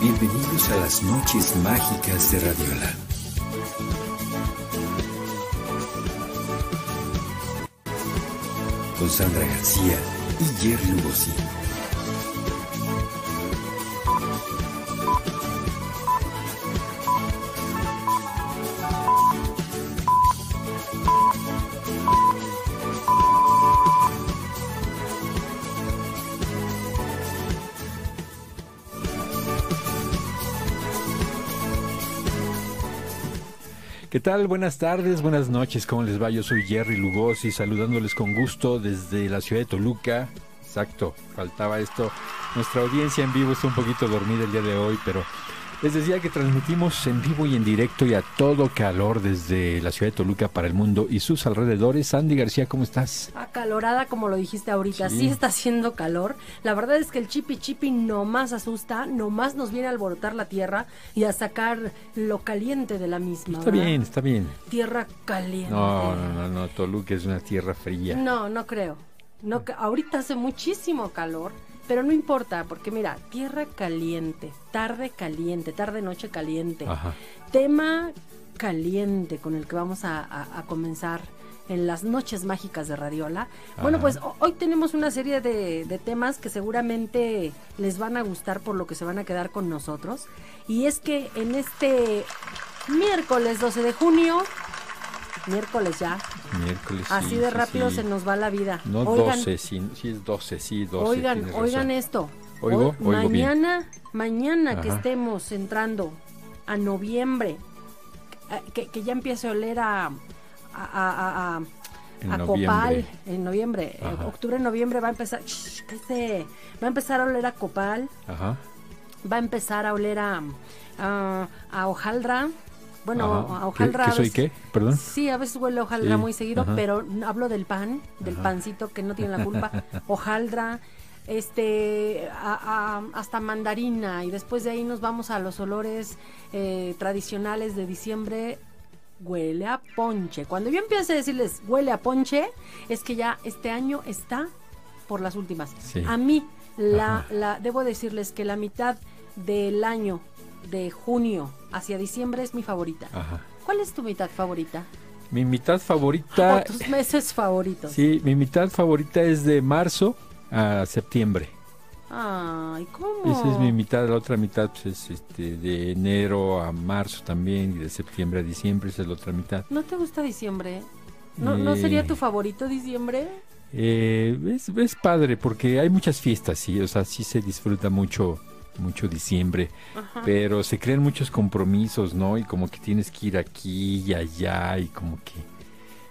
Bienvenidos a las noches mágicas de Radiola. Con Sandra García y Jerry Lugosi. ¿Qué tal? Buenas tardes, buenas noches, ¿cómo les va? Yo soy Jerry Lugosi, saludándoles con gusto desde la ciudad de Toluca. Exacto, faltaba esto. Nuestra audiencia en vivo está un poquito dormida el día de hoy, pero les decía que transmitimos en vivo y en directo y a todo calor desde la ciudad de Toluca para el mundo y sus alrededores. Andy García, ¿cómo estás? Acalorada, como lo dijiste ahorita, sí. está haciendo calor. La verdad es que el chipi chipi no más asusta, nomás nos viene a alborotar la tierra y a sacar lo caliente de la misma. Está ¿verdad? bien, está bien. Tierra caliente. No, no, no, no, Toluca es una tierra fría. No, no creo. No, ahorita hace muchísimo calor, pero no importa, porque mira, tierra caliente, tarde caliente, tarde noche caliente, Ajá. tema caliente con el que vamos a, a- a comenzar en las noches mágicas de Radiola. Bueno, pues ho- hoy tenemos una serie de, de temas que seguramente les van a gustar por lo que se van a quedar con nosotros. Y es que en este miércoles 12 de junio, miércoles ya, Miércoles. Así sí, de rápido sí. se nos va la vida. No oigan, 12, sí, sí es 12, sí, 12. oigan, oigan esto. Oigo, Hoy- oigo bien. mañana, mañana que estemos entrando a noviembre, que, que ya empiece a oler a, a, a- a- En a noviembre. copal en noviembre, Ajá. Eh, octubre, noviembre va a empezar, Shh, va a empezar a oler a copal, Ajá. va a empezar a oler a, a, a hojaldra, bueno, Ajá. a ¿Qué- hojaldra. ¿Qué, soy qué? Perdón. Sí, a veces huele a hojaldra Sí, muy seguido, ajá. pero hablo del pan, del Ajá. pancito que no tiene la culpa. hojaldra, este, a- a- hasta mandarina y después de ahí nos vamos a los olores eh, tradicionales de diciembre. Huele a ponche. Cuando yo empiezo a decirles huele a ponche, es que ya este año está por las últimas. Sí. A mí, la, Ajá. la, debo decirles que la mitad del año de junio hacia diciembre es mi favorita. Ajá. ¿Cuál es tu mitad favorita? Mi mitad favorita. Tus meses favoritos. Sí, mi mitad favorita es de marzo a septiembre. Ay, ¿cómo? Esa es mi mitad, la otra mitad pues, es este, de enero a marzo también y de septiembre a diciembre, esa es la otra mitad. ¿No te gusta diciembre? ¿No, ¿no Eh. sería tu favorito diciembre? Eh, es, es padre porque hay muchas fiestas, sí, o sea, sí se disfruta mucho mucho diciembre, Ajá. pero se crean muchos compromisos, ¿no? Y como que tienes que ir aquí y allá y como que,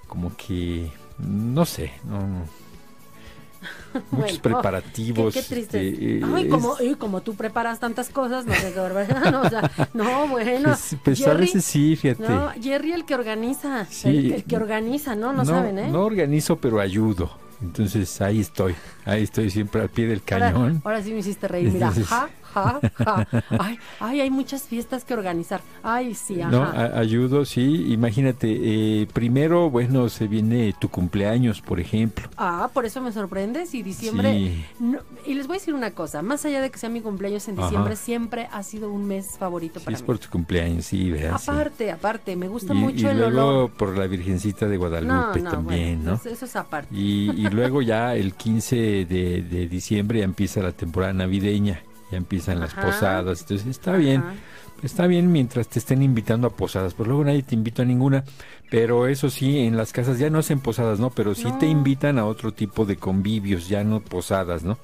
como que, no sé, no, no. muchos Bueno, preparativos. Qué, qué triste. este, eh, Ay, es- como, y como tú preparas tantas cosas, no sé qué barbaridad. No, o sea, no, bueno. es- pues a Jerry- veces sí, fíjate. No, Jerry el que organiza. Sí. El, el que organiza, ¿no? No, saben, ¿eh? No organizo, pero ayudo. Entonces ahí estoy, ahí estoy siempre al pie del cañón. Ahora, sí me hiciste reír. Mira, ja, ja, ja. Ay, ay, hay muchas fiestas que organizar. Ay, sí, ajá. No, a- ayudo, sí. Imagínate, eh, primero, bueno, se viene tu cumpleaños, por ejemplo. Ah, por eso me sorprendes y diciembre. Sí. no- y les voy a decir una cosa, más allá de que sea mi cumpleaños en Ajá. diciembre, siempre ha sido un mes favorito Sí, para es mí. por tu cumpleaños, sí, ¿verdad? Sí. Aparte, aparte, me gusta Y, mucho y el luego olor. por la Virgencita de Guadalupe también, bueno, ¿no? Eso, eso es aparte. Y, y luego ya el 15 de, de diciembre ya empieza la temporada navideña, ya empiezan las posadas, entonces está bien. Está bien mientras te estén invitando a posadas, pues luego nadie te invita a ninguna, pero eso sí, en las casas ya no hacen posadas, ¿no? Pero sí No. te invitan a otro tipo de convivios, ya no posadas, ¿no?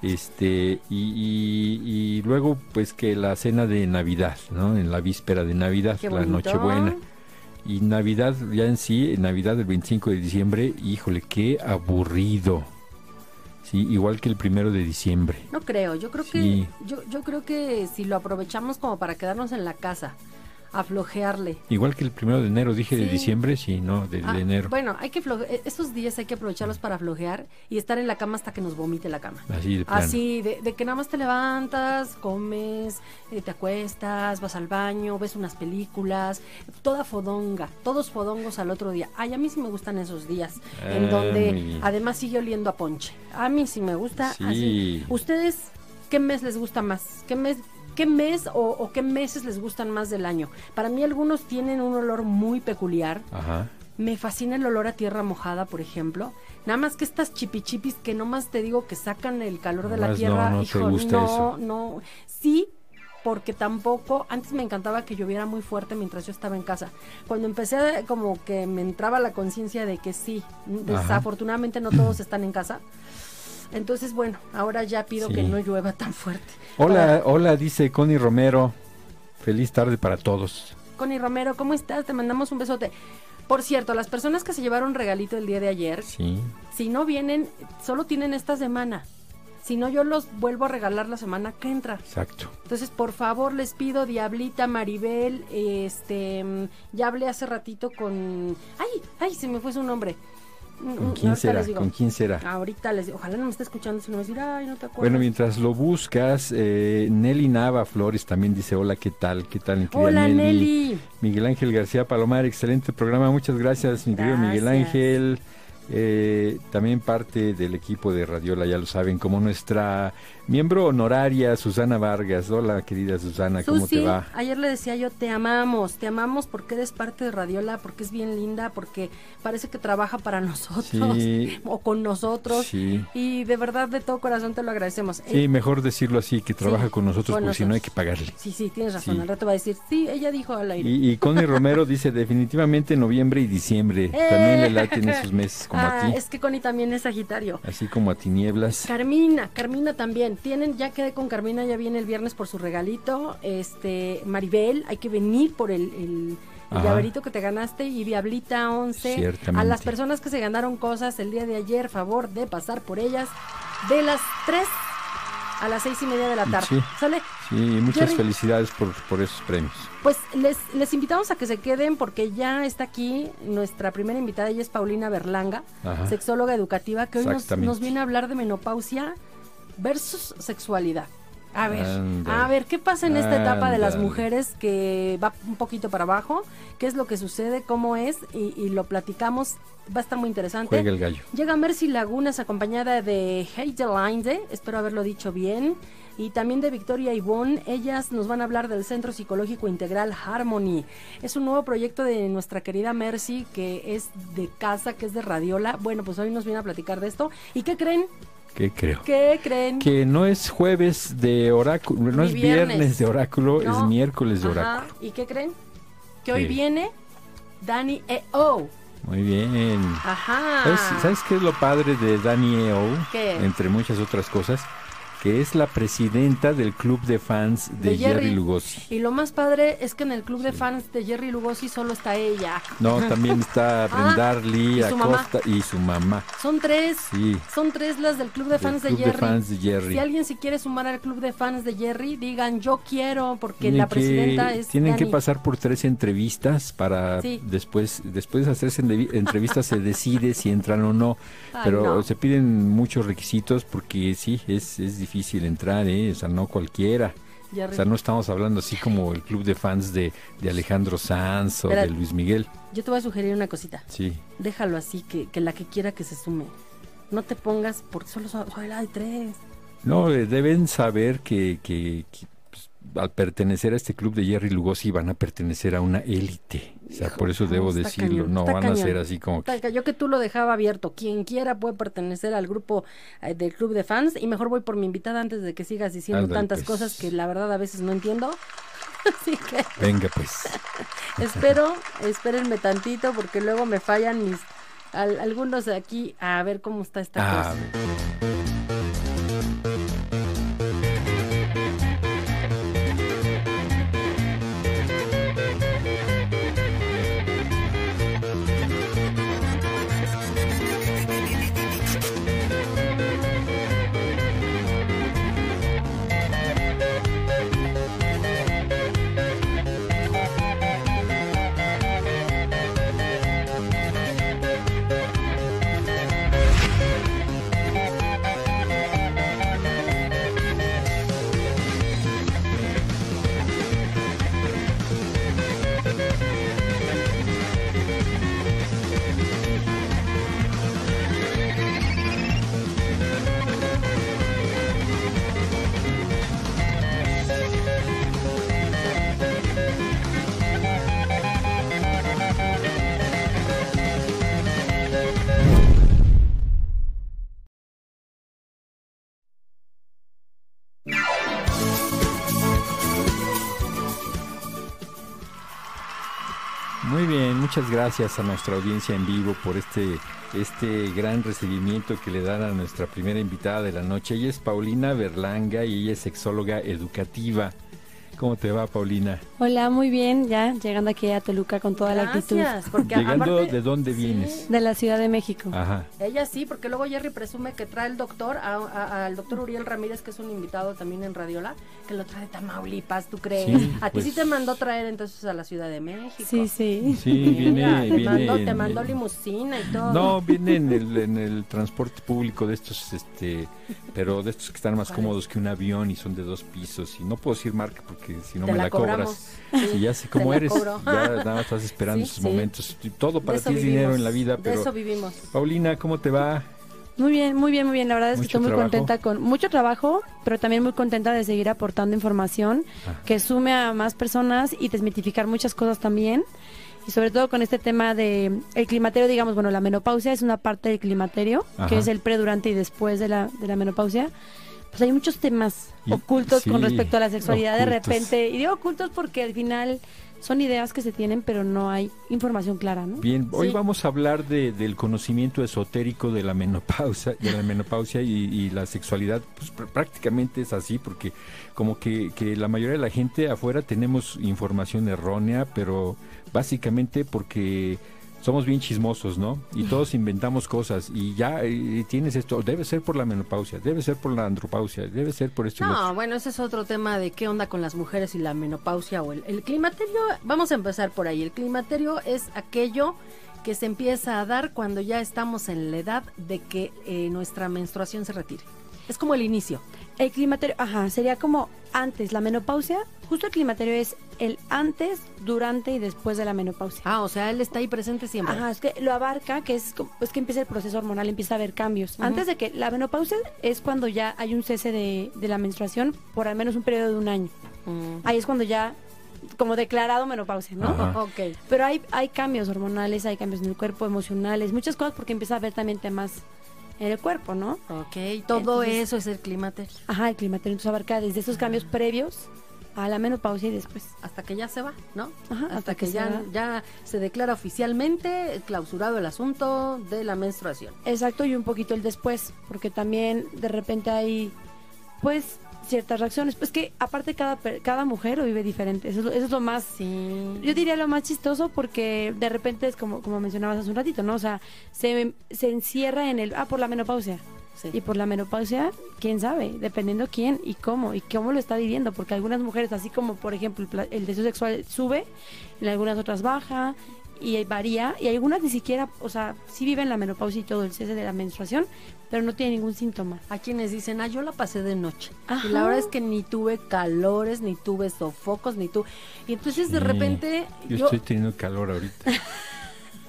Este, y, y- y luego pues que la cena de Navidad, ¿no? En la víspera de Navidad, la. Nochebuena. Y Navidad, ya en sí, Navidad del 25 de diciembre, híjole, qué aburrido. Sí, igual que el primero de diciembre. No creo, yo creo Sí. que yo, yo creo que si lo aprovechamos como para quedarnos en la casa, a flojearle. Igual que el primero de enero, dije de diciembre, sí, no, de, de Ah, enero. Bueno, hay que floje- esos días hay que aprovecharlos para flojear y estar en la cama hasta que nos vomite la cama. Así de plano. Así, de, de que nada más te levantas, comes, eh, te acuestas, vas al baño, ves unas películas, toda fodonga, todos fodongos al otro día. Ay, a mí sí me gustan esos días, en Ah, donde además sigue oliendo a ponche. A mí sí me gusta Sí. así. ¿Ustedes qué mes les gusta más? ¿Qué mes ¿Qué mes o, o qué meses les gustan más del año? Para mí algunos tienen un olor muy peculiar. Ajá. Me fascina el olor a tierra mojada, por ejemplo. Nada más que estas chipichipis que nomás te digo que sacan el calor de la no, tierra. no te hijo, gusta no, eso. no. Sí, porque tampoco, antes me encantaba que lloviera muy fuerte mientras yo estaba en casa. Cuando empecé como que me entraba la conciencia de que sí, desafortunadamente no todos están en casa. Entonces, bueno, ahora ya pido Sí. que no llueva tan fuerte. Hola, hola, dice Connie Romero. Feliz tarde para todos. Connie Romero, ¿cómo estás? Te mandamos un besote. Por cierto, las personas que se llevaron regalito el día de ayer, Sí. si no vienen, solo tienen esta semana. Si no, yo los vuelvo a regalar la semana que entra. Exacto. Entonces, por favor, les pido, Diablita, Maribel, este, mm, ya hablé hace ratito con... ¡Ay! ¡Ay! Se me fue su nombre. ¿Con mm, quién será? digo. ¿Con quién será? Ahorita les digo, ojalá no me esté escuchando, si no me decir, ay, no te acuerdas. Bueno, mientras lo buscas, eh, Nelly Nava Flores también dice, hola, ¿qué tal? ¿Qué tal? Hola, Nelly. Miguel Ángel García Palomar, excelente programa, muchas gracias, mi querido Miguel. Ángel. Eh, también parte del equipo de Radiola, ya lo saben, como nuestra miembro honoraria, Susana Vargas. Hola, querida Susana, ¿cómo Susi, te va? ayer le decía yo, te amamos, te amamos porque eres parte de Radiola, porque es bien linda, porque parece que trabaja para nosotros Sí. o con nosotros. Sí. Y de verdad, de todo corazón te lo agradecemos. Sí, Eh, mejor decirlo así, que trabaja Sí, con nosotros, con porque si no hay que pagarle. sí, sí, tienes razón. Al rato va a decir, sí, ella dijo al aire. Y, y Connie Romero dice definitivamente noviembre y diciembre. También le laten esos meses como a ti. Es que Connie también es Sagitario. Así como a tinieblas. Carmina, Carmina también. Tienen, ya quedé con Carmina, ya viene el viernes por su regalito. Este, Maribel, hay que venir por el, el, el llaverito que te ganaste. Y Diablita 11. Ciertamente. A las personas que se ganaron cosas el día de ayer, favor de pasar por ellas de las 3 a las seis y media de la tarde. Sí. ¿Sale? Sí, muchas Jerry. felicidades por, por esos premios. Pues les, les invitamos a que se queden porque ya está aquí nuestra primera invitada, ella es Paulina Berlanga, Ajá. sexóloga educativa, que hoy nos, nos viene a hablar de menopausia versus sexualidad. A ver, a ver, ¿qué pasa en esta etapa de las mujeres que va un poquito para abajo? ¿Qué es lo que sucede? ¿Cómo es? Y, y lo platicamos. Va a estar muy interesante. Juega el gallo. Llega Mercy Lagunas acompañada de Heide Linde, espero haberlo dicho bien, y también de Victoria Ivonne. Ellas nos van a hablar del Centro Psicológico Integral Harmony. Es un nuevo proyecto de nuestra querida Mercy que es de casa, que es de Radiola. Bueno, pues hoy nos viene a platicar de esto. ¿Y qué creen? ¿Qué creo? ¿Qué creen? Que no es jueves de oráculo, no Ni es viernes. viernes. de oráculo, No. es miércoles de Ajá, oráculo. ¿Y qué creen? Que hoy viene Dani E.O. Muy bien. Ajá. ¿Sabes, sabes qué es lo padre de Dani E.O.? ¿Qué? Entre muchas otras cosas, que es la presidenta del club de fans de, De Jerry. Jerry. Lugosi. Y lo más padre es que en el club de fans de Jerry Lugosi solo está ella. No, también está Brendarly, Ah, ¿y su mamá? Acosta y su mamá. Son tres. Sí. Son tres las del club de del fans de Jerry. de fans de Jerry. Si alguien se quiere sumar al club de fans de Jerry, digan yo quiero, porque Tienen la que- presidenta es. tienen que pasar por tres entrevistas para Sí. después después de hacerse entrevi- entrevistas se decide si entran o no Ay, pero no. se piden muchos requisitos porque sí es, es difícil entrar ¿eh? o sea no cualquiera Jerry. o sea no estamos hablando así como el club de fans de, de Alejandro Sanz o Espera. de Luis Miguel Yo te voy a sugerir una cosita. sí Déjalo así, que, que la que quiera que se sume. No te pongas, porque solo soy, soy la de tres. no eh, deben saber que, que- que, pues, al pertenecer a este club de Jerry Lugosi van a pertenecer a una élite o sea Hijo, por eso no, debo decirlo cañón, no van a cañón. ser así como que Yo que tú lo dejaba abierto. Quien quiera puede pertenecer al grupo eh, del club de fans. Y mejor voy por mi invitada antes de que sigas diciendo tantas pues. cosas que la verdad a veces no entiendo. Así que venga pues espero, espérenme tantito porque luego me fallan mis al- algunos de aquí a ver cómo está esta Ah, cosa. Muy bien, muchas gracias a nuestra audiencia en vivo por este este gran recibimiento que le dan a nuestra primera invitada de la noche. Ella es Paulina Berlanga y ella es sexóloga educativa. ¿Cómo te va, Paulina? Hola, muy bien, ya llegando aquí a Toluca con toda la actitud. Porque llegando, ¿de dónde vienes? De la Ciudad de México. Ajá. Ella sí, porque luego Jerry presume que trae el doctor, al doctor Uriel Ramírez, que es un invitado también en Radiola, que lo trae de Tamaulipas, ¿tú crees? a ti sí pues te mandó traer entonces a la Ciudad de México. Sí, sí. Sí, viene, te, mandó, te mandó limusina y todo. No, viene en el, en el transporte público de estos, este, pero de estos que están más cómodos que un avión y son de dos pisos. Y no puedo decir marca porque si no me la, cobras. Ya sé cómo eres, ya nada más estás esperando esos momentos. Todo para ti es dinero en la vida, pero... De eso vivimos. Paulina, ¿cómo te va? Muy bien, muy bien, muy bien. La verdad es que estoy muy contenta con mucho trabajo, pero también muy contenta de seguir aportando información ah. que sume a más personas y desmitificar muchas cosas también. Y sobre todo con este tema de el climaterio, digamos, bueno, la menopausia es una parte del climaterio, que es el pre, durante y después de la, de la menopausia pues hay muchos temas ocultos con respecto a la sexualidad de repente. Y digo ocultos porque al final son ideas que se tienen, pero no hay información clara, ¿no? Bien, hoy vamos a hablar de, del conocimiento esotérico de la menopausia, de la menopausia y, la sexualidad. Pues prácticamente es así, porque como que, que la mayoría de la gente afuera tenemos información errónea, pero básicamente porque somos bien chismosos, ¿no? Y todos inventamos cosas y ya tienes esto, debe ser por la menopausia, debe ser por la andropausia, debe ser por esto. No, bueno, ese es otro tema de qué onda con las mujeres y la menopausia o el, el climaterio. Vamos a empezar por ahí. El climaterio es aquello que se empieza a dar cuando ya estamos en la edad de que eh, nuestra menstruación se retire. Es como el inicio. El climaterio, ajá, sería como antes, la menopausia, justo el climaterio es el antes, durante y después de la menopausia. Ah, o sea, él está ahí presente siempre. Ajá, es que lo abarca, que es, es que empieza el proceso hormonal, empieza a haber cambios. Antes de que la menopausia es cuando ya hay un cese de, la menstruación por al menos un periodo de un año. Mm. Ahí es cuando ya como declarado menopausia, ¿no? Ok. Pero hay, hay cambios hormonales, hay cambios en el cuerpo, emocionales, muchas cosas porque empieza a haber también temas en el cuerpo, ¿no? Ok, todo eso es el climaterio. Ajá, el climaterio entonces abarca desde esos cambios previos a la menopausia y después. Hasta que ya se va, ¿no? Ajá, hasta, que, ya, ya se declara oficialmente clausurado el asunto de la menstruación. Exacto, y un poquito el después, porque también de repente hay, pues, ciertas reacciones. Pues que aparte cada, cada mujer lo vive diferente. Eso, es lo más, sí. yo diría lo más chistoso porque de repente es como, como mencionabas hace un ratito, ¿no? O sea, se, se encierra en el, ah, por la menopausia. Y por la menopausia, quién sabe, dependiendo quién y cómo y cómo lo está viviendo, porque algunas mujeres, así como por ejemplo el deseo sexual sube, en algunas otras baja y varía, y algunas ni siquiera, o sea, sí viven la menopausia y todo el cese de la menstruación, pero no tiene ningún síntoma. Hay quienes dicen, ah, yo la pasé de noche. Y la verdad es que ni tuve calores, ni tuve sofocos, ni tuve... Y entonces de repente... Yo, estoy teniendo calor ahorita.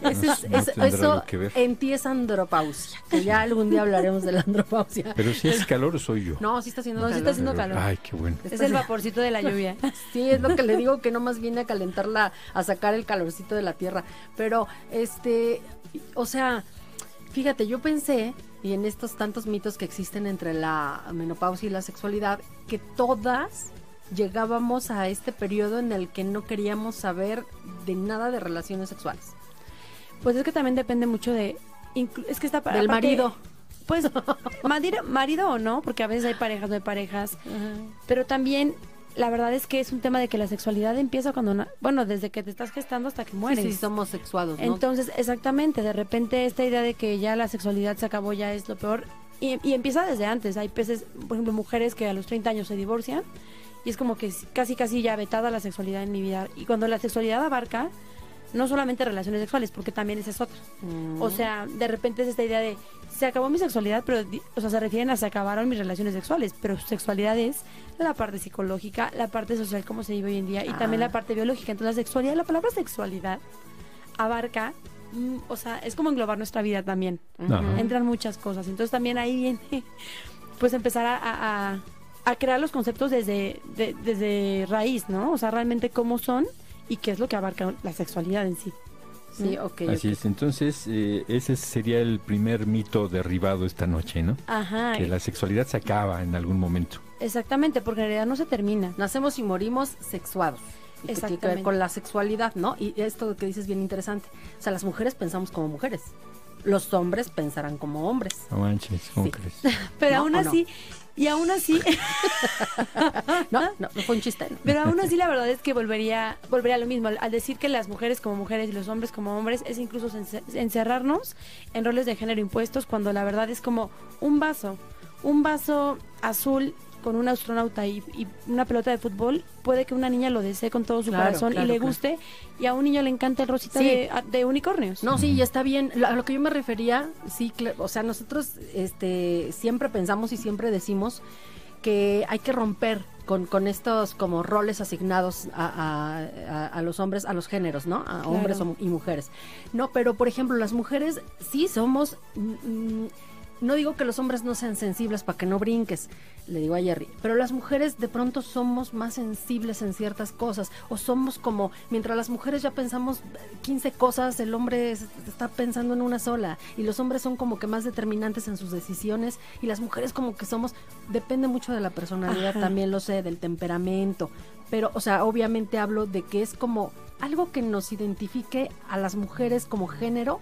eso en ti es andropausia, que ya algún día hablaremos de la andropausia. Pero si es calor soy yo. No, sí está haciendo calor. está haciendo calor. Ay, qué bueno. Es el vaporcito de la lluvia. sí, es lo que le digo que no más viene a calentarla, a sacar el calorcito de la tierra. Pero, este, o sea, fíjate, yo pensé y en estos tantos mitos que existen entre la menopausia y la sexualidad, que todas llegábamos a este periodo en el que no queríamos saber de nada de relaciones sexuales. Pues es que también depende mucho de... Es que está para... Del marido. Pues marido, marido o no, porque a veces hay parejas, no hay parejas. Pero también la verdad es que es un tema de que la sexualidad empieza cuando, bueno, desde que te estás gestando hasta que mueres. Sí, sí somos sexuados. ¿no? Entonces, exactamente, de repente esta idea de que ya la sexualidad se acabó ya es lo peor. Y, y empieza desde antes. Hay peces, por ejemplo, mujeres que a los 30 años se divorcian y es como que casi, casi ya vetada la sexualidad en mi vida. Y cuando la sexualidad abarca no solamente relaciones sexuales, porque también esa es otra. Mm. O sea, de repente es esta idea de se acabó mi sexualidad, pero o sea, se refieren a se acabaron mis relaciones sexuales, pero sexualidad es la parte psicológica, la parte social como se vive hoy en día y también la ah. parte biológica. Entonces, la sexualidad, la palabra sexualidad abarca mm, o sea, es como englobar nuestra vida también. Entran muchas cosas. Entonces también ahí viene, pues empezar a, a, crear los conceptos desde, desde raíz, ¿no? O sea, realmente cómo son y qué es lo que abarca la sexualidad en sí. Sí, ok. Así es, entonces eh, ese sería el primer mito derribado esta noche, ¿no? Ajá. Que la sexualidad se acaba en algún momento. Exactamente, porque en realidad no se termina. Nacemos y morimos sexuados. y que tiene que ver Exactamente. con la sexualidad, ¿no? Y esto que dices es bien interesante. O sea, las mujeres pensamos como mujeres, los hombres pensarán como hombres. No manches, ¿cómo Sí. crees? Pero ¿No aún no? así, y aún así, No, no, no fue un chiste. ¿no? pero aún así la verdad es que volvería, volvería a lo mismo. Al, al decir que las mujeres como mujeres y los hombres como hombres es incluso ence- encerrarnos en roles de género impuestos cuando la verdad es como un vaso, un vaso azul con un astronauta y, y una pelota de fútbol, puede que una niña lo desee con todo su Claro, corazón claro, y le claro. guste, y a un niño le encanta el rosita Sí. de, de unicornios. No, sí, y está bien. Lo- A lo que yo me refería, sí, o sea, nosotros este, siempre pensamos y siempre decimos que hay que romper con, con estos como roles asignados a, a- a- a los hombres, a los géneros, ¿no? A hombres y mujeres. No, pero por ejemplo, las mujeres sí somos... mm, no digo que los hombres no sean sensibles para que no brinques, le digo a Jerry, pero las mujeres de pronto somos más sensibles en ciertas cosas, o somos como, mientras las mujeres ya pensamos 15 cosas, el hombre es- está pensando en una sola, y los hombres son como que más determinantes en sus decisiones, y las mujeres como que somos, depende mucho de la personalidad, Ajá. también lo sé, del temperamento, pero, o sea, obviamente hablo de que es como algo que nos identifique a las mujeres como género,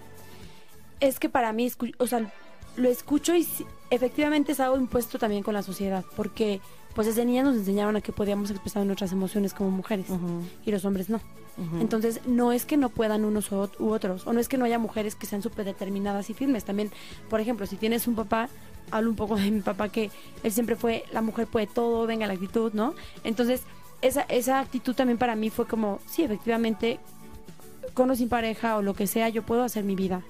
es que para mí, o sea, lo escucho y efectivamente es algo impuesto también con la sociedad, porque pues desde niñas nos enseñaban a que podíamos expresar nuestras emociones como mujeres y los hombres no. Entonces, no es que no puedan unos u otros, o no es que no haya mujeres que sean súper determinadas y firmes. También, por ejemplo, si tienes un papá, hablo un poco de mi papá, que él siempre fue, la mujer puede todo, venga la actitud, ¿no? Entonces, esa, esa actitud también para mí fue como, sí, efectivamente, con o sin pareja o lo que sea, yo puedo hacer mi vida.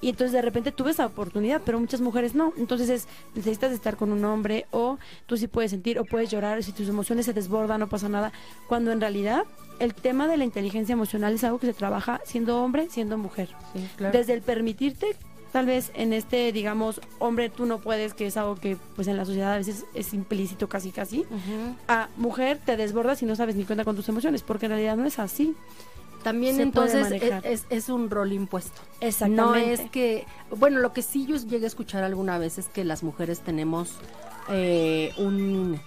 Y entonces de repente tuve esa oportunidad, pero muchas mujeres no. Entonces es, necesitas estar con un hombre o tú sí puedes sentir o puedes llorar, si tus emociones se desbordan, no pasa nada. Cuando en realidad el tema de la inteligencia emocional es algo que se trabaja siendo hombre, siendo mujer. Sí, claro. Desde el permitirte, tal vez en este, digamos, hombre, tú no puedes, que es algo que pues en la sociedad a veces es implícito casi casi, a mujer te desbordas y no sabes ni cuenta con tus emociones, porque en realidad no es así. También se entonces es, manejar. es- es un rol impuesto. Exactamente. No es que, bueno, lo que sí yo llegué a escuchar alguna vez es que las mujeres tenemos eh, un...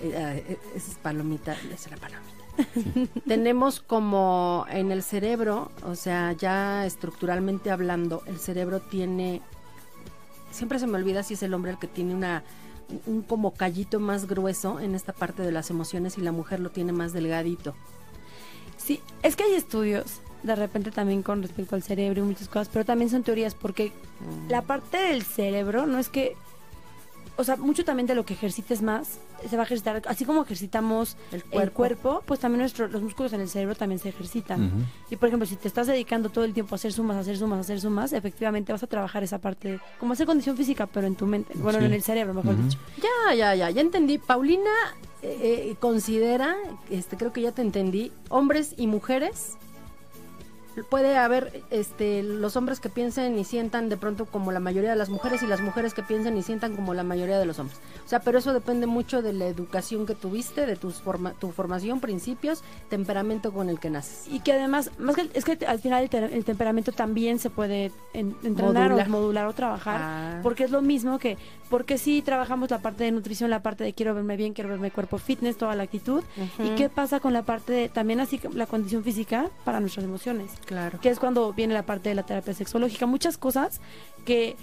eh, eh, esa es palomita, esa es la palomita. tenemos como en el cerebro, o sea, ya estructuralmente hablando, el cerebro tiene... Siempre se me olvida si es el hombre el que tiene una un como callito más grueso en esta parte de las emociones y la mujer lo tiene más delgadito. Sí, es que hay estudios de repente también con respecto al cerebro y muchas cosas, pero también son teorías porque la parte del cerebro no es que, o sea, mucho también de lo que ejercites más se va a ejercitar, así como ejercitamos El el cuerpo. pues también nuestro, los músculos en el cerebro también se ejercitan. Y por ejemplo, si te estás dedicando todo el tiempo a hacer sumas, a hacer sumas, a hacer sumas, efectivamente vas a trabajar esa parte, como hacer condición física, pero en tu mente, bueno, Sí. en el cerebro, mejor dicho. Ya, ya, ya, ya entendí. Paulina eh, eh, considera, este, creo que ya te entendí, hombres y mujeres. Puede haber este, los hombres que piensen y sientan de pronto como la mayoría de las mujeres y las mujeres que piensen y sientan como la mayoría de los hombres. O sea, pero eso depende mucho de la educación que tuviste, de tus forma, tu formación, principios, temperamento con el que naces. Y que además, más que es que al final el, te- el temperamento también se puede en- entrenar Modular. o modular o trabajar, Ah. porque es lo mismo que, porque sí trabajamos la parte de nutrición, la parte de quiero verme bien, quiero verme cuerpo fitness, toda la actitud. ¿Y qué pasa con la parte de también así la condición física para nuestras emociones? Claro. Que es cuando viene la parte de la terapia sexológica. Muchas cosas que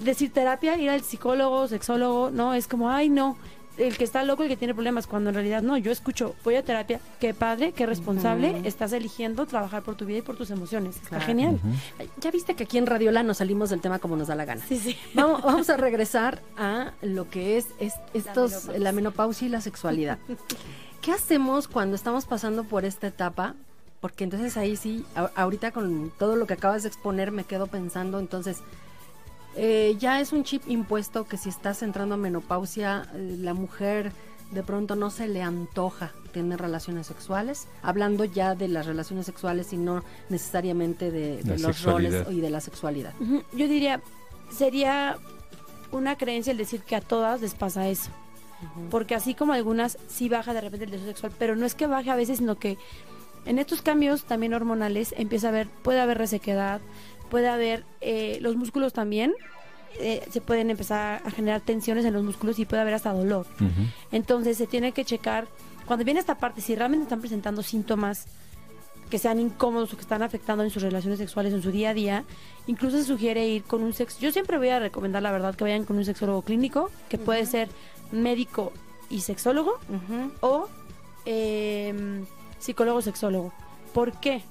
decir terapia, ir al psicólogo, sexólogo, no, es como, ay, no, el que está loco, el que tiene problemas, cuando en realidad no, yo escucho, voy a terapia, qué padre, qué responsable, estás eligiendo trabajar por tu vida y por tus emociones. Está Claro. genial. Ya viste que aquí en Radiola nos salimos del tema como nos da la gana. Sí, sí. Vamos, vamos a regresar a lo que es, es- estos, menopausia. la menopausia y la sexualidad. ¿Qué hacemos cuando estamos pasando por esta etapa? Porque entonces ahí sí, a- ahorita con todo lo que acabas de exponer me quedo pensando, entonces, eh, ya es un chip impuesto que si estás entrando a menopausia, eh, la mujer de pronto no se le antoja tener relaciones sexuales, hablando ya de las relaciones sexuales y no necesariamente de, los roles y de la sexualidad. Yo diría, sería una creencia el decir que a todas les pasa eso. Porque así como algunas sí baja de repente el deseo sexual, pero no es que baje a veces, sino que en estos cambios también hormonales empieza a haber, puede haber resequedad, puede haber eh, los músculos también, eh, se pueden empezar a generar tensiones en los músculos y puede haber hasta dolor. Entonces se tiene que checar cuando viene esta parte, si realmente están presentando síntomas que sean incómodos o que están afectando en sus relaciones sexuales en su día a día, incluso se sugiere ir con un sexo. Yo siempre voy a recomendar, la verdad, que vayan con un sexólogo clínico, que puede ser médico y sexólogo, o eh, psicólogo sexólogo. ¿Por qué?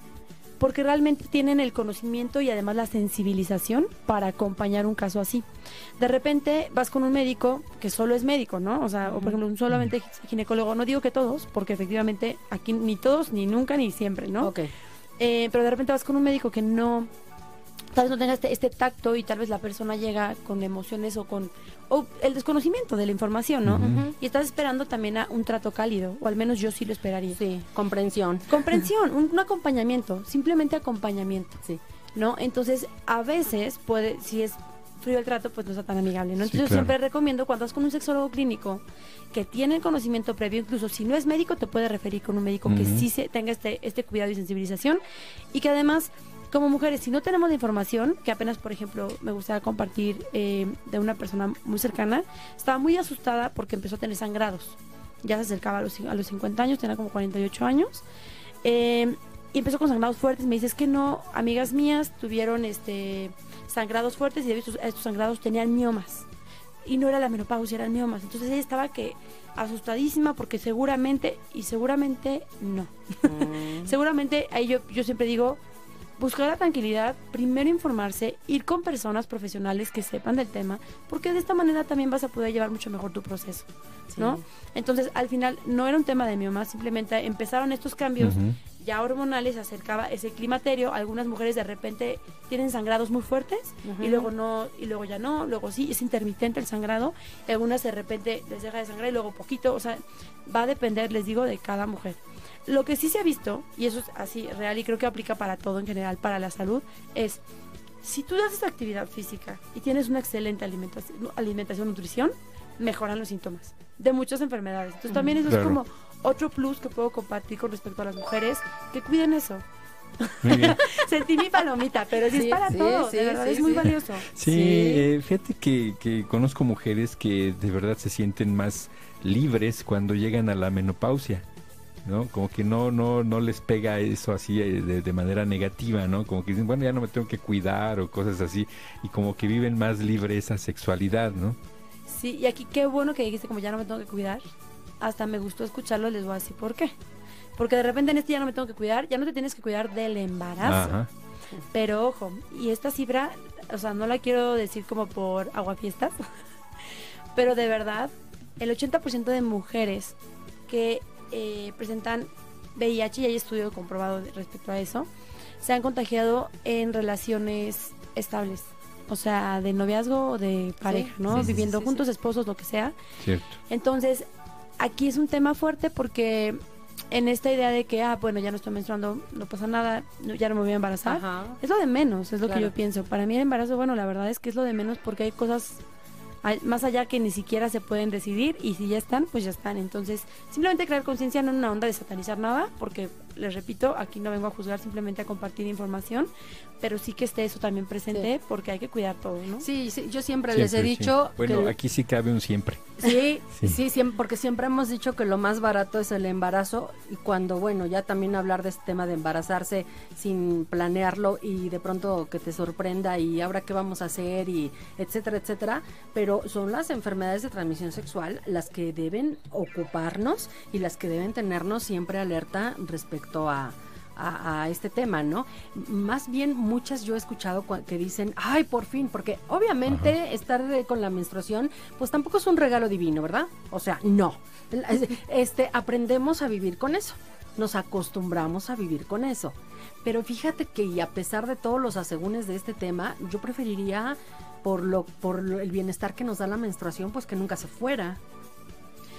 Porque realmente tienen el conocimiento y además la sensibilización para acompañar un caso así. De repente vas con un médico que solo es médico, ¿no? O sea, o por ejemplo, un solamente ginecólogo. No digo que todos, porque efectivamente aquí ni todos, ni nunca, ni siempre, ¿no? Ok. Eh, pero de repente vas con un médico que no, tal vez no tenga este, este tacto y tal vez la persona llega con emociones o con o el desconocimiento de la información, ¿no? Y estás esperando también a un trato cálido, o al menos yo sí lo esperaría. Sí, comprensión. Comprensión, un, un acompañamiento, simplemente acompañamiento, Sí. ¿no? Entonces, a veces puede, si es frío el trato, pues no está tan amigable, ¿no? Sí, Entonces, yo siempre recomiendo cuando vas con un sexólogo clínico que tiene el conocimiento previo, incluso si no es médico, te puede referir con un médico que sí se, tenga este, este cuidado y sensibilización y que además como mujeres, si no tenemos la información, que apenas, por ejemplo, me gustaría compartir eh, de una persona muy cercana, estaba muy asustada porque empezó a tener sangrados. Ya se acercaba a los, a los 50 años, tenía como 48 años. Eh, y empezó con sangrados fuertes. Me dice, es que no, amigas mías tuvieron este sangrados fuertes y de estos, estos sangrados tenían miomas. Y no era la menopausia, eran miomas. Entonces ella estaba que asustadísima porque seguramente, y seguramente no. Seguramente ahí yo, yo siempre digo, buscar la tranquilidad, primero informarse, ir con personas profesionales que sepan del tema, porque de esta manera también vas a poder llevar mucho mejor tu proceso, ¿no? Entonces, al final, no era un tema de mioma, simplemente empezaron estos cambios ya hormonales, se acercaba ese climaterio, algunas mujeres de repente tienen sangrados muy fuertes y luego no, y luego ya no, luego sí, es intermitente el sangrado, algunas de repente les deja de sangrar y luego poquito, o sea, va a depender, les digo, de cada mujer. Lo que sí se ha visto, y eso es así real y creo que aplica para todo en general, para la salud, es si tú haces actividad física y tienes una excelente alimentación, alimentación nutrición, mejoran los síntomas de muchas enfermedades. Entonces también eso Claro. es como otro plus que puedo compartir con respecto a las mujeres que cuiden eso. Muy bien. Sentí mi palomita, pero sí, Sí, es para sí, todo, sí, de verdad sí, es muy valioso. Sí, Sí. eh, fíjate que, que conozco mujeres que de verdad se sienten más libres cuando llegan a la menopausia, ¿no? Como que no, no, no les pega eso así eh, de, de manera negativa, ¿no? Como que dicen, bueno, ya no me tengo que cuidar o cosas así, y como que viven más libre esa sexualidad, ¿no? Sí, y aquí qué bueno que dijiste como ya no me tengo que cuidar. Hasta me gustó escucharlo, les voy a decir por qué. Porque de repente en este ya no me tengo que cuidar, ya no te tienes que cuidar del embarazo. Ajá. Pero ojo, y esta cifra, o sea, no la quiero decir como por aguafiestas, pero de verdad, el 80% de mujeres que eh, presentan VIH, y hay estudio comprobado respecto a eso, se han contagiado en relaciones estables. O sea, de noviazgo o de pareja, ¿no? sí, sí, Viviendo sí, sí, juntos, esposos, lo que sea. Cierto. Entonces, aquí es un tema fuerte porque en esta idea de que, ah, bueno, ya no estoy menstruando, no pasa nada, no- ya no me voy a embarazar, Ajá. es lo de menos, es lo que yo pienso. Para mí el embarazo, bueno, la verdad es que es lo de menos porque hay cosas más allá que ni siquiera se pueden decidir y si ya están, pues ya están. Entonces, simplemente crear conciencia, no en una onda de satanizar nada, porque les repito, aquí no vengo a juzgar, simplemente a compartir información, pero sí que esté eso también presente porque hay que cuidar todo, ¿no? Sí, sí, yo siempre, les he sí. dicho Bueno, que aquí sí cabe un siempre. sí, Sí. sí, siempre, porque siempre hemos dicho que lo más barato es el embarazo y cuando, bueno, ya también hablar de este tema de embarazarse sin planearlo y de pronto que te sorprenda y ahora qué vamos a hacer y etcétera, etcétera, pero son las enfermedades de transmisión sexual las que deben ocuparnos y las que deben tenernos siempre alerta respecto a a, a este tema, ¿no? Más bien muchas yo he escuchado que dicen, ay, por fin, porque obviamente estar con la menstruación, pues tampoco es un regalo divino, ¿verdad? O sea, no. Este, aprendemos a vivir con eso, nos acostumbramos a vivir con eso. Pero fíjate que y a pesar de todos los asegúnes de este tema, yo preferiría por lo por lo- el bienestar que nos da la menstruación, pues que nunca se fuera,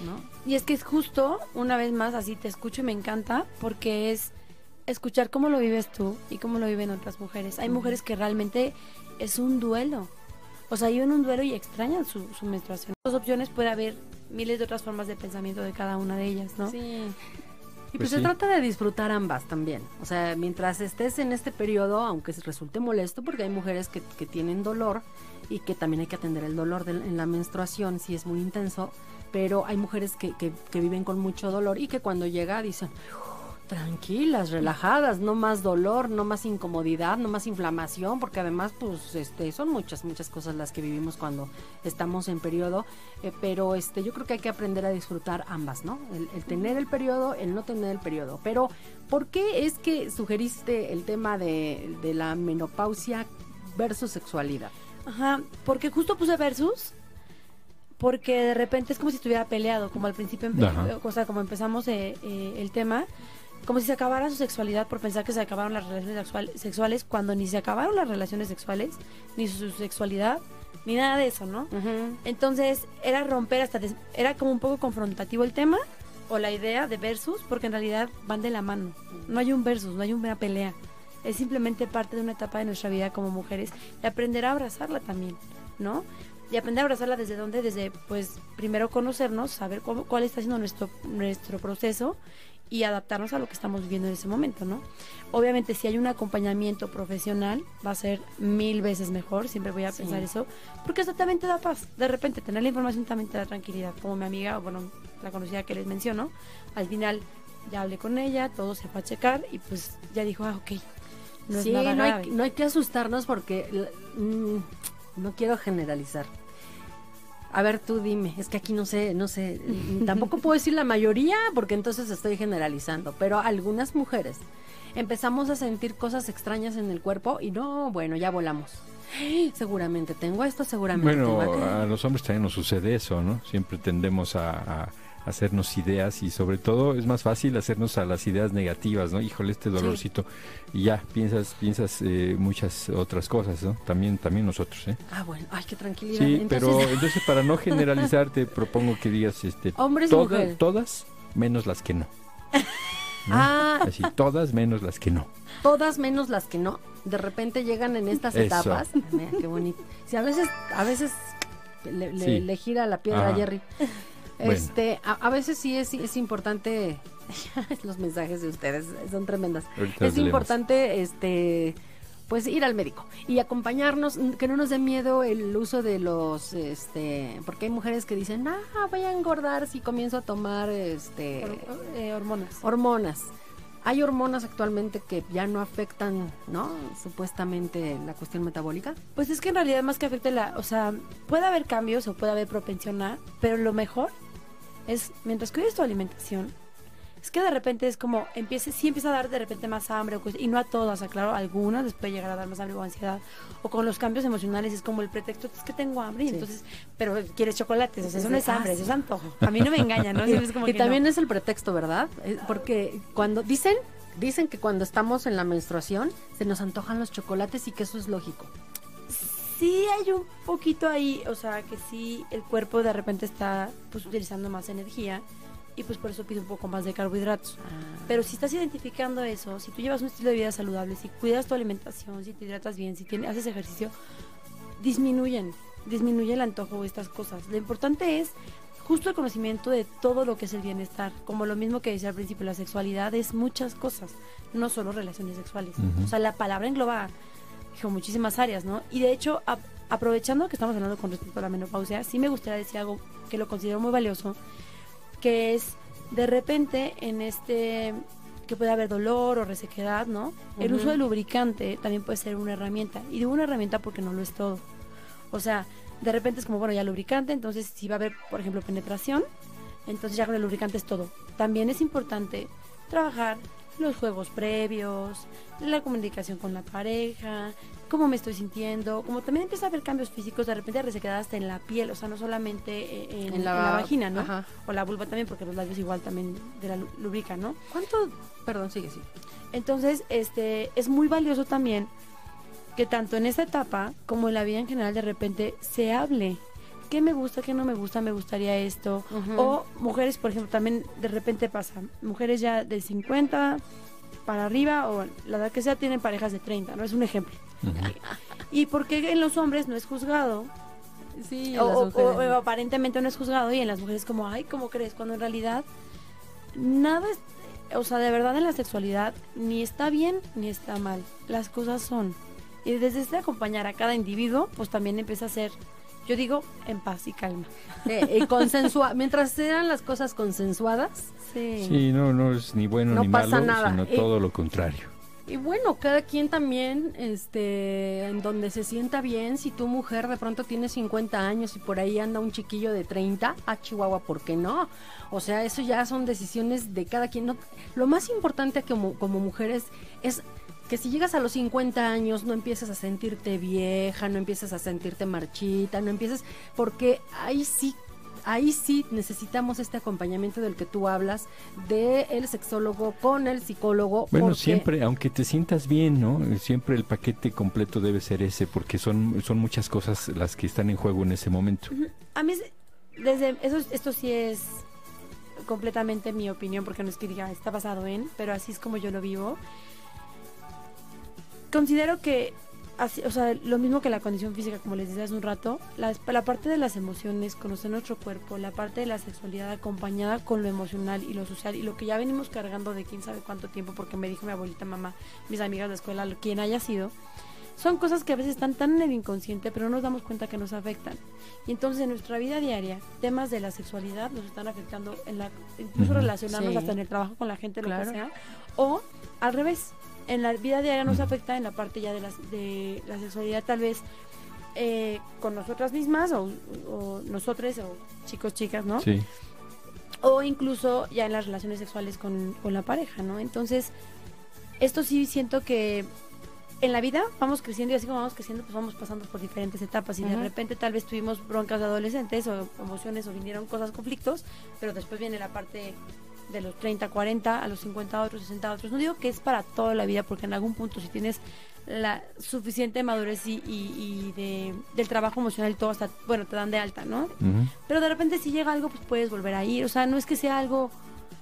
¿no? Y es que es justo, una vez más, así te escucho y me encanta, porque es escuchar cómo lo vives tú y cómo lo viven otras mujeres. Hay mujeres que realmente es un duelo. O sea, viven un duelo y extrañan su, su menstruación. Dos opciones puede haber miles de otras formas de pensamiento de cada una de ellas, ¿no? Sí. Y Pues pues, se sí. trata de disfrutar ambas también. O sea, mientras estés en este periodo, aunque se resulte molesto, porque hay mujeres que, que tienen dolor y que también hay que atender el dolor del- en la menstruación si es muy intenso, pero hay mujeres que, que- que viven con mucho dolor y que cuando llega dicen, tranquilas, relajadas, no más dolor, no más incomodidad, no más inflamación, porque además pues este son muchas muchas cosas las que vivimos cuando estamos en periodo, eh, pero este yo creo que hay que aprender a disfrutar ambas, ¿no? El, el tener el periodo, el no tener el periodo. Pero ¿por qué es que sugeriste el tema de, de la menopausia versus sexualidad? Ajá, porque justo puse versus, porque de repente es como si estuviera peleado, como al principio, Ajá. o sea, como empezamos eh, eh, el tema, como si se acabara su sexualidad por pensar que se acabaron las relaciones sexual- sexuales, cuando ni se acabaron las relaciones sexuales, ni su sexualidad, ni nada de eso, ¿no? Entonces era romper hasta, des- era como un poco confrontativo el tema o la idea de versus, porque en realidad van de la mano. No hay un versus, no hay una pelea. Es simplemente parte de una etapa de nuestra vida como mujeres y aprender a abrazarla también, ¿no? Y aprender a abrazarla desde dónde, desde pues primero conocernos, saber cómo, cuál está siendo nuestro, nuestro proceso y adaptarnos a lo que estamos viviendo en ese momento, ¿no? Obviamente si hay un acompañamiento profesional va a ser mil veces mejor, siempre voy a Sí. pensar eso, porque eso también te da paz. De repente tener la información también te da tranquilidad, como mi amiga, o bueno, la conocida que les menciono, al final ya hablé con ella, todo se fue a checar y pues ya dijo, ah, ok. No es sí, nada no hay, grave. no hay que asustarnos porque mm, no quiero generalizar. A ver, tú dime, es que aquí no sé, no sé, tampoco puedo decir la mayoría porque entonces estoy generalizando, pero algunas mujeres empezamos a sentir cosas extrañas en el cuerpo y no, bueno, ya volamos. Seguramente tengo esto, seguramente Bueno, tengo a los hombres también nos sucede eso, ¿no? Siempre tendemos a, a hacernos ideas y sobre todo es más fácil hacernos a las ideas negativas, ¿no? Híjole, este dolorcito. Y ya piensas, piensas eh, muchas otras cosas, ¿no? También, también nosotros, ¿eh? Ah, bueno, ay, qué tranquilidad. Sí, Entonces, pero entonces para no generalizar te propongo que digas, este, Hombres toda- todas menos las que no. ¿no? Ah. Así, todas menos las que no. todas menos las que no, de repente llegan en estas Eso. etapas. Mira, qué bonito. Sí, a veces, a veces le, le- Sí. le gira la piedra a. Jerry. Bueno. Este, a, a veces sí es, es importante, los mensajes de ustedes son tremendas. Ahorita Es importante, este, pues ir al médico y acompañarnos, que no nos dé miedo el uso de los, este, porque hay mujeres que dicen, ah, voy a engordar si comienzo a tomar, este, Hor- eh, hormonas. hormonas. Hay hormonas actualmente que ya no afectan, ¿no? Supuestamente la cuestión metabólica. Pues es que en realidad más que afecte la, o sea, puede haber cambios o puede haber propensión a, pero lo mejor es mientras cuides tu alimentación, es que de repente es como empiece, sí empieza a dar de repente más hambre y no a todas, aclaro, algunas les puede llegar a dar más hambre o ansiedad, o con los cambios emocionales es como el pretexto, es que tengo hambre, y Sí. entonces, pero quieres chocolates, o sea, eso no es Ah, hambre, sí. eso es antojo, a mí no me engañan, ¿no? Siempre es como y que también no. es el pretexto, ¿verdad? Porque cuando dicen, dicen que cuando estamos en la menstruación se nos antojan los chocolates y que eso es lógico. Sí hay un poquito ahí, o sea, que sí el cuerpo de repente está pues utilizando más energía y pues por eso pide un poco más de carbohidratos. Pero si estás identificando eso, si tú llevas un estilo de vida saludable, si cuidas tu alimentación, si te hidratas bien, si tienes, haces ejercicio, disminuyen, disminuye el antojo de estas cosas. Lo importante es justo el conocimiento de todo lo que es el bienestar. Como lo mismo que decía al principio, la sexualidad es muchas cosas, no solo relaciones sexuales. O sea, la palabra engloba dijo, muchísimas áreas, ¿no? Y de hecho, ap- aprovechando que estamos hablando con respecto a la menopausia, sí me gustaría decir algo que lo considero muy valioso, que es de repente en este que puede haber dolor o resequedad, ¿no? El uso del lubricante también puede ser una herramienta. Y digo una herramienta porque no lo es todo. O sea, de repente es como, bueno, ya lubricante, entonces si va a haber, por ejemplo, penetración, entonces ya con el lubricante es todo. También es importante trabajar los juegos previos, la comunicación con la pareja, cómo me estoy sintiendo, como también empieza a haber cambios físicos, de repente resequedad hasta en la piel, o sea, no solamente eh, en, en la, vagina, ¿no? Ajá. O la vulva también, porque los labios igual también de la lu- lubrican, ¿no? ¿Cuánto? Perdón, sigue, sí. Entonces, este, es muy valioso también que tanto en esta etapa como en la vida en general de repente se hable. ¿Qué me gusta? ¿Qué no me gusta? ¿Me gustaría esto? O mujeres, por ejemplo, también de repente pasa, mujeres ya de 50 para arriba o la edad que sea tienen parejas de 30, ¿no? Es un ejemplo. Ujú. ¿Y por qué en los hombres no es juzgado? Sí, O, o- o aparentemente no es juzgado y en las mujeres como, ay, ¿cómo crees? Cuando en realidad nada es, o sea, de verdad en la sexualidad ni está bien ni está mal. Las cosas son. Y desde este acompañar a cada individuo, pues también empieza a ser, yo digo, en paz y calma. Eh, y consensua mientras sean las cosas consensuadas, Sí. Sí, no, no es ni bueno No ni pasa malo, nada. sino Eh, todo lo contrario. Y bueno, cada quien también, este, en donde se sienta bien, si tu mujer de pronto tiene 50 años y por ahí anda un chiquillo de 30, a Chihuahua, ¿por qué no? O sea, eso ya son decisiones de cada quien. No, lo más importante como, como mujeres es que si llegas a los 50 años no empieces a sentirte vieja, no empieces a sentirte marchita, no empieces, porque ahí sí ahí sí necesitamos este acompañamiento del que tú hablas, de el sexólogo con el psicólogo. Bueno, porque- siempre, aunque te sientas bien, ¿no? Siempre el paquete completo debe ser ese, porque son, son muchas cosas las que están en juego en ese momento. A mí, es- desde eso, esto sí es completamente mi opinión, porque no es que diga está basado en, pero así es como yo lo vivo. Considero que, así, o sea, lo mismo que la condición física, como les decía hace un rato, la, la parte de las emociones, conocer nuestro cuerpo, la parte de la sexualidad acompañada con lo emocional y lo social y lo que ya venimos cargando de quién sabe cuánto tiempo, porque me dijo mi abuelita, mamá, mis amigas de escuela, quien haya sido, son cosas que a veces están tan en el inconsciente, pero no nos damos cuenta que nos afectan. Y entonces en nuestra vida diaria, temas de la sexualidad nos están afectando, en la, incluso Ujú. relacionarnos Sí. hasta en el trabajo con la gente, lo que sea. O al revés, en la vida diaria nos afecta en la parte ya de, las, de la sexualidad, tal vez eh, con nosotras mismas o, o nosotros o chicos, chicas, ¿no? Sí. o incluso ya en las relaciones sexuales con, con la pareja, ¿no? Entonces, esto sí siento que en la vida vamos creciendo y así como vamos creciendo, pues vamos pasando por diferentes etapas y de repente tal vez tuvimos broncas de adolescentes o emociones o vinieron cosas, conflictos, pero después viene la parte de los 30, 40, a los 50 otros, 60 otros. No digo que es para toda la vida, porque en algún punto si tienes la suficiente madurez y, y- y de, del trabajo emocional y todo hasta, bueno, te dan de alta, ¿no? Pero de repente si llega algo, pues puedes volver a ir. O sea, no es que sea algo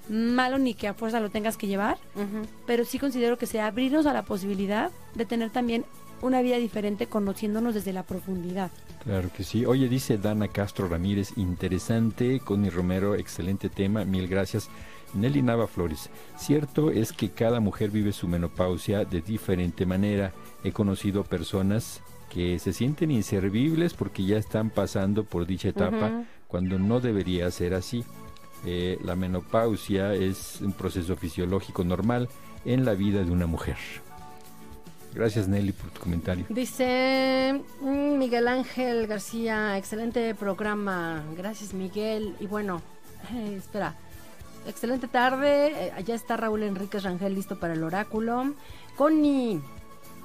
malo ni que a fuerza lo tengas que llevar, pero sí considero que sea abrirnos a la posibilidad de tener también una vida diferente conociéndonos desde la profundidad. Claro que sí. Oye, dice Dana Castro Ramírez, interesante. Connie Romero, excelente tema. Mil gracias. Nelly Nava Flores, cierto es que cada mujer vive su menopausia de diferente manera. He conocido personas que se sienten inservibles porque ya están pasando por dicha etapa cuando no debería ser así. Eh, la menopausia es un proceso fisiológico normal en la vida de una mujer. Gracias Nelly por tu comentario. Dice mm, Miguel Ángel García, excelente programa. Gracias, Miguel. Y bueno, eh, espera. Excelente tarde. Eh, allá está Raúl Enríquez Rangel listo para el oráculo. Connie,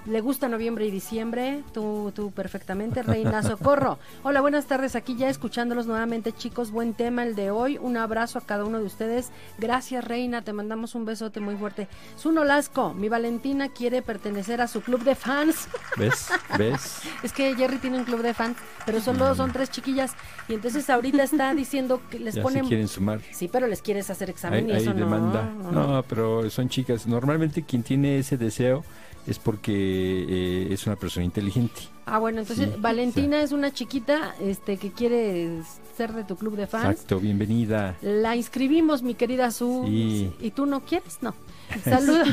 ¿le gusta noviembre y diciembre? Tú, tú perfectamente. Reina Socorro. Hola, buenas tardes. Aquí ya escuchándolos nuevamente, chicos. Buen tema el de hoy. Un abrazo a cada uno de ustedes. Gracias, Reina. Te mandamos un besote muy fuerte. Zuno Lasco, mi Valentina quiere pertenecer a su club de fans. ¿Ves? ¿Ves? Es que Jerry tiene un club de fans, pero solo son tres chiquillas. Y entonces ahorita está diciendo que les ya ponen. se quieren sumar. Sí, pero les quieres hacer examen Hay, y eso no, No, no. pero son chicas. Normalmente quien tiene ese deseo es porque eh, es una persona inteligente. Ah, bueno, entonces Sí, Valentina es una chiquita este que quiere ser de tu club de fans. Exacto, bienvenida. La inscribimos, mi querida Su. Sí. ¿Y tú no quieres? No. Saludos,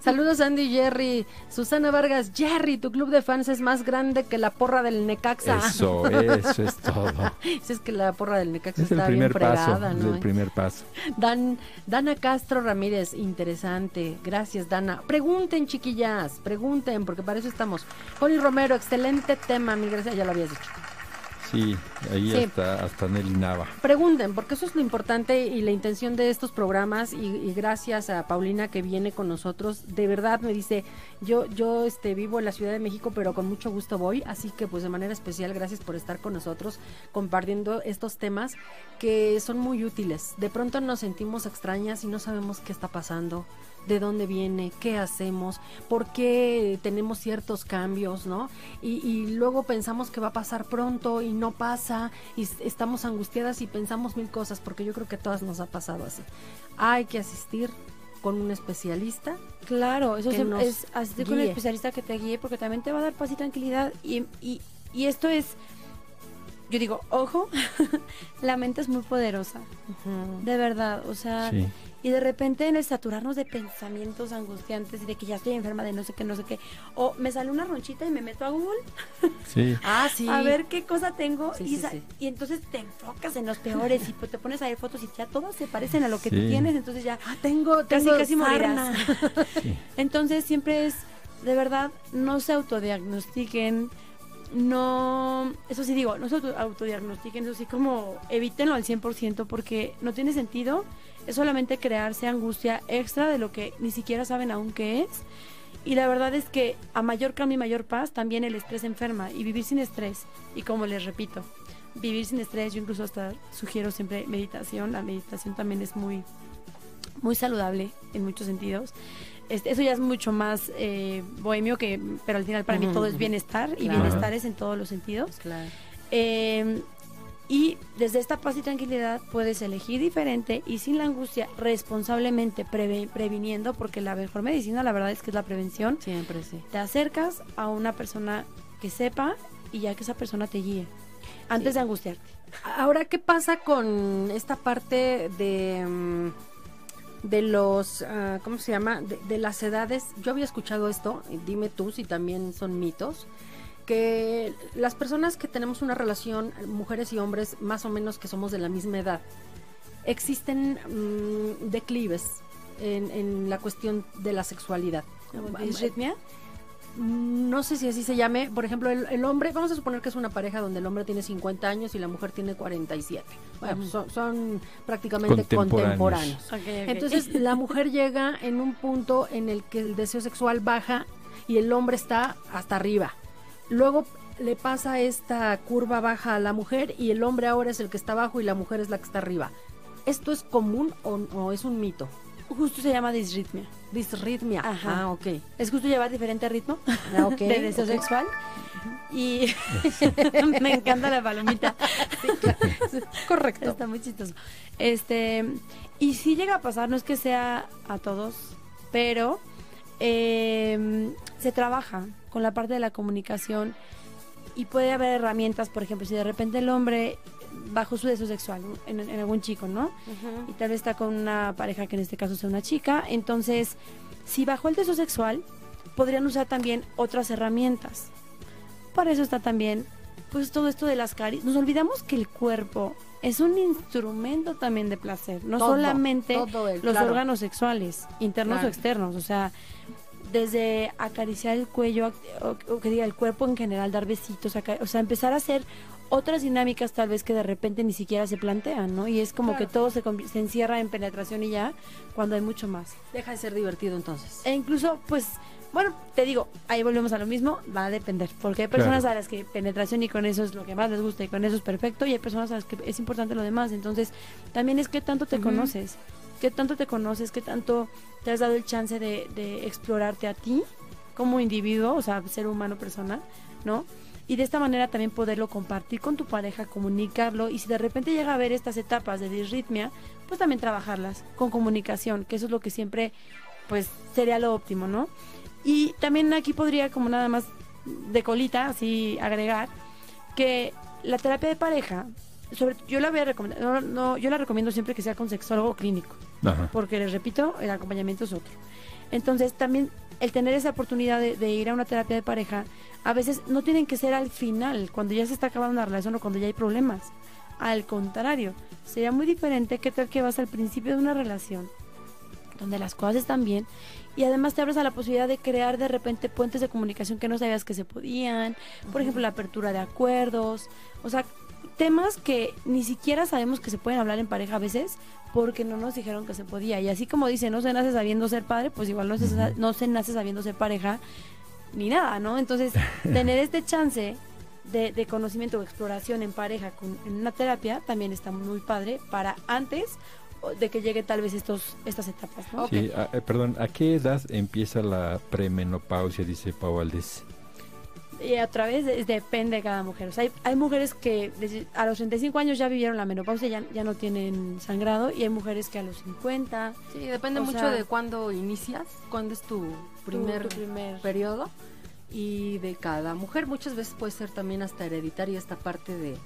saludos Andy y Jerry. Susana Vargas, Jerry, tu club de fans es más grande que la porra del Necaxa. Eso, eso es todo. Si es que la porra del Necaxa Es el está bien paso, fregada, es ¿no? el primer paso. Dan, Dana Castro Ramírez, interesante. Gracias, Dana. Pregunten, chiquillas, pregunten, porque para eso estamos. Connie Romero, excelente tema, mil gracias, ya lo habías dicho. Sí, ahí Sí. hasta, hasta Nelly Nava. Pregunten, porque eso es lo importante y la intención de estos programas. Y, y gracias a Paulina que viene con nosotros. De verdad me dice, yo, yo este, vivo en la Ciudad de México, pero con mucho gusto voy. Así que, pues, de manera especial, gracias por estar con nosotros compartiendo estos temas que son muy útiles. De pronto nos sentimos extrañas y no sabemos qué está pasando. De dónde viene, qué hacemos, por qué tenemos ciertos cambios, ¿no? Y, y luego pensamos que va a pasar pronto y no pasa, y estamos angustiadas y pensamos mil cosas, porque yo creo que a todas nos ha pasado así. Hay que asistir con un especialista. Claro, eso se- es asistir con un especialista que te guíe porque también te va a dar paz y tranquilidad. Y, y, y esto es yo digo, ojo, la mente es muy poderosa, de verdad, o sea, Sí. y de repente en el saturarnos de pensamientos angustiantes y de que ya estoy enferma de no sé qué, no sé qué, o me sale una ronchita y me meto a Google Sí. Ah, sí. a ver qué cosa tengo Sí, y, sí, sa- sí. y entonces te enfocas en los peores y pues te pones a ver fotos y ya todas se parecen a lo que tú tienes, entonces ya Ah, tengo, casi tengo casi morirás. Sí. Entonces siempre es, de verdad, no se autodiagnostiquen, no, eso sí digo, no se auto- autodiagnostiquen, eso sí como evítenlo al 100% porque no tiene sentido, es solamente crearse angustia extra de lo que ni siquiera saben aún qué es. Y la verdad es que a mayor cambio y mayor paz, también el estrés enferma. Y vivir sin estrés, y como les repito, vivir sin estrés, yo incluso hasta sugiero siempre meditación. La meditación también es muy, muy saludable en muchos sentidos. Este, eso ya es mucho más eh, bohemio, que, pero al final para mí todo es bienestar y bienestar es en todos los sentidos. Claro. Eh, y desde esta paz y tranquilidad puedes elegir diferente y sin la angustia, responsablemente preve- previniendo, porque la mejor medicina la verdad es que es la prevención. Siempre sí. Te acercas a una persona que sepa y ya que esa persona te guíe, antes Sí. de angustiarte. Ahora, ¿qué pasa con esta parte de, mm, de los, ah, ¿cómo se llama? De, de las edades. Yo había escuchado esto, dime tú si también son mitos, que las personas que tenemos una relación, mujeres y hombres, más o menos que somos de la misma edad, existen mm, declives en, en la cuestión de la sexualidad. ¿Disritmia? No sé si así se llame. Por ejemplo, el, el hombre, vamos a suponer que es una pareja donde el hombre tiene 50 años y la mujer tiene 47. Bueno, pues son, son prácticamente Contemporáneos. contemporáneos. Entonces, la mujer llega en un punto en el que el deseo sexual baja y el hombre está hasta arriba. Luego le pasa esta curva baja a la mujer y el hombre ahora es el que está abajo y la mujer es la que está arriba. ¿Esto es común o, o es un mito? Justo se llama disritmia. Disritmia. Ajá. Ah, ok. Es justo llevar diferente ritmo Ah, de deseo sexual. Y me encanta la palomita. Correcto. Está muy chistoso. Este, y sí llega a pasar, no es que sea a todos, pero eh, se trabaja con la parte de la comunicación y puede haber herramientas, por ejemplo, si de repente el hombre bajo su deseo sexual en, en algún chico, ¿no? y tal vez está con una pareja que en este caso sea una chica. Entonces, si bajo el deseo sexual, podrían usar también otras herramientas. Para eso está también, pues todo esto de las caricias. Nos olvidamos que el cuerpo es un instrumento también de placer, no Todo, solamente todo el- los claro. órganos sexuales, internos Claro. o externos. O sea, desde acariciar el cuello, o, o que diga el cuerpo en general, dar besitos, o sea, empezar a hacer otras dinámicas tal vez que de repente ni siquiera se plantean, ¿no? Y es como Claro. que todo se, se encierra en penetración y ya, cuando hay mucho más. Deja de ser divertido entonces. E incluso, pues, bueno, te digo, ahí volvemos a lo mismo, va a depender, porque hay personas Claro. a las que penetración y con eso es lo que más les gusta y con eso es perfecto, y hay personas a las que es importante lo demás, entonces también es qué tanto te conoces, qué tanto te conoces, qué tanto te has dado el chance de, de explorarte a ti como individuo, o sea, ser humano, persona, ¿no? Y de esta manera también poderlo compartir con tu pareja, comunicarlo, y si de repente llega a haber estas etapas de disritmia, pues también trabajarlas con comunicación, que eso es lo que siempre, pues, sería lo óptimo, ¿no? Y también aquí podría, como nada más de colita, así agregar, que la terapia de pareja, sobre, yo la voy a recomendar, no, no, yo la recomiendo siempre que sea con sexólogo clínico Ajá. porque les repito, el acompañamiento es otro. Entonces, también el tener esa oportunidad de, de ir a una terapia de pareja, a veces no tienen que ser al final, cuando ya se está acabando una relación o cuando ya hay problemas. Al contrario, sería muy diferente que tal que vas al principio de una relación, donde las cosas están bien, y además te abres a la posibilidad de crear de repente puentes de comunicación que no sabías que se podían, por ejemplo, la apertura de acuerdos, o sea, temas que ni siquiera sabemos que se pueden hablar en pareja a veces porque no nos dijeron que se podía. Y así como dice, no se nace sabiendo ser padre, pues igual no se, no se nace sabiendo ser pareja ni nada, ¿no? Entonces, tener este chance de, de conocimiento o exploración en pareja con, en una terapia también está muy padre para antes de que llegue tal vez estos estas etapas, ¿no? Sí, a- eh, perdón, ¿a qué edad empieza la premenopausia? Dice Pau Valdés. Y otra vez es- depende de cada mujer. O sea, hay, hay mujeres que desde- a los 35 años ya vivieron la menopausia, ya, ya no tienen sangrado, y hay mujeres que a los 50, Sí, depende mucho sea- de cuándo inicias, cuándo es tu primer, tu primer- periodo y de cada mujer. Muchas veces puede ser también hasta hereditaria esta parte de,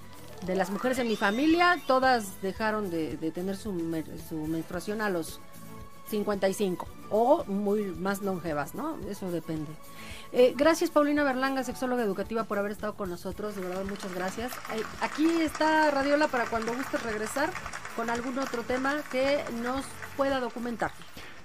de las mujeres en mi familia, todas dejaron de, de tener su menstruación a los 55 o muy más longevas, ¿no? Eso depende. Eh, gracias Paulina Berlanga, sexóloga educativa, por haber estado con nosotros, de verdad muchas gracias. Eh, aquí está Radiola para cuando gustes regresar con algún otro tema que nos pueda documentar.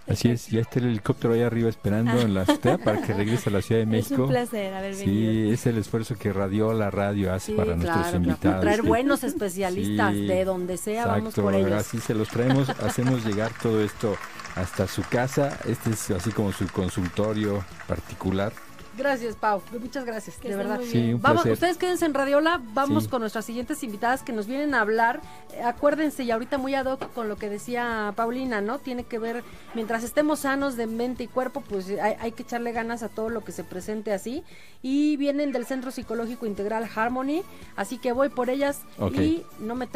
Así es, ya está el helicóptero ahí arriba esperando en la azotea para que regrese a la Ciudad de Es México. un placer haber venido. Sí, es el esfuerzo que Radio La Radio hace Sí, para nuestros claro, claro. invitados. Traer Sí. buenos especialistas Sí, de donde sea, vamos Exacto, por ellos. así se los traemos, hacemos llegar todo esto hasta su casa. Este es así como su consultorio particular. Gracias, Pau. Muchas gracias, Que de verdad. muy Sí, un Vamos, placer. ustedes quédense en Radiola, vamos Sí. con nuestras siguientes invitadas que nos vienen a hablar. Eh, acuérdense, y ahorita muy ad hoc con lo que decía Paulina, ¿no? Tiene que ver, mientras estemos sanos de mente y cuerpo, pues hay, hay que echarle ganas a todo lo que se presente así. Y vienen del Centro Psicológico Integral Harmony, así que voy por ellas y no me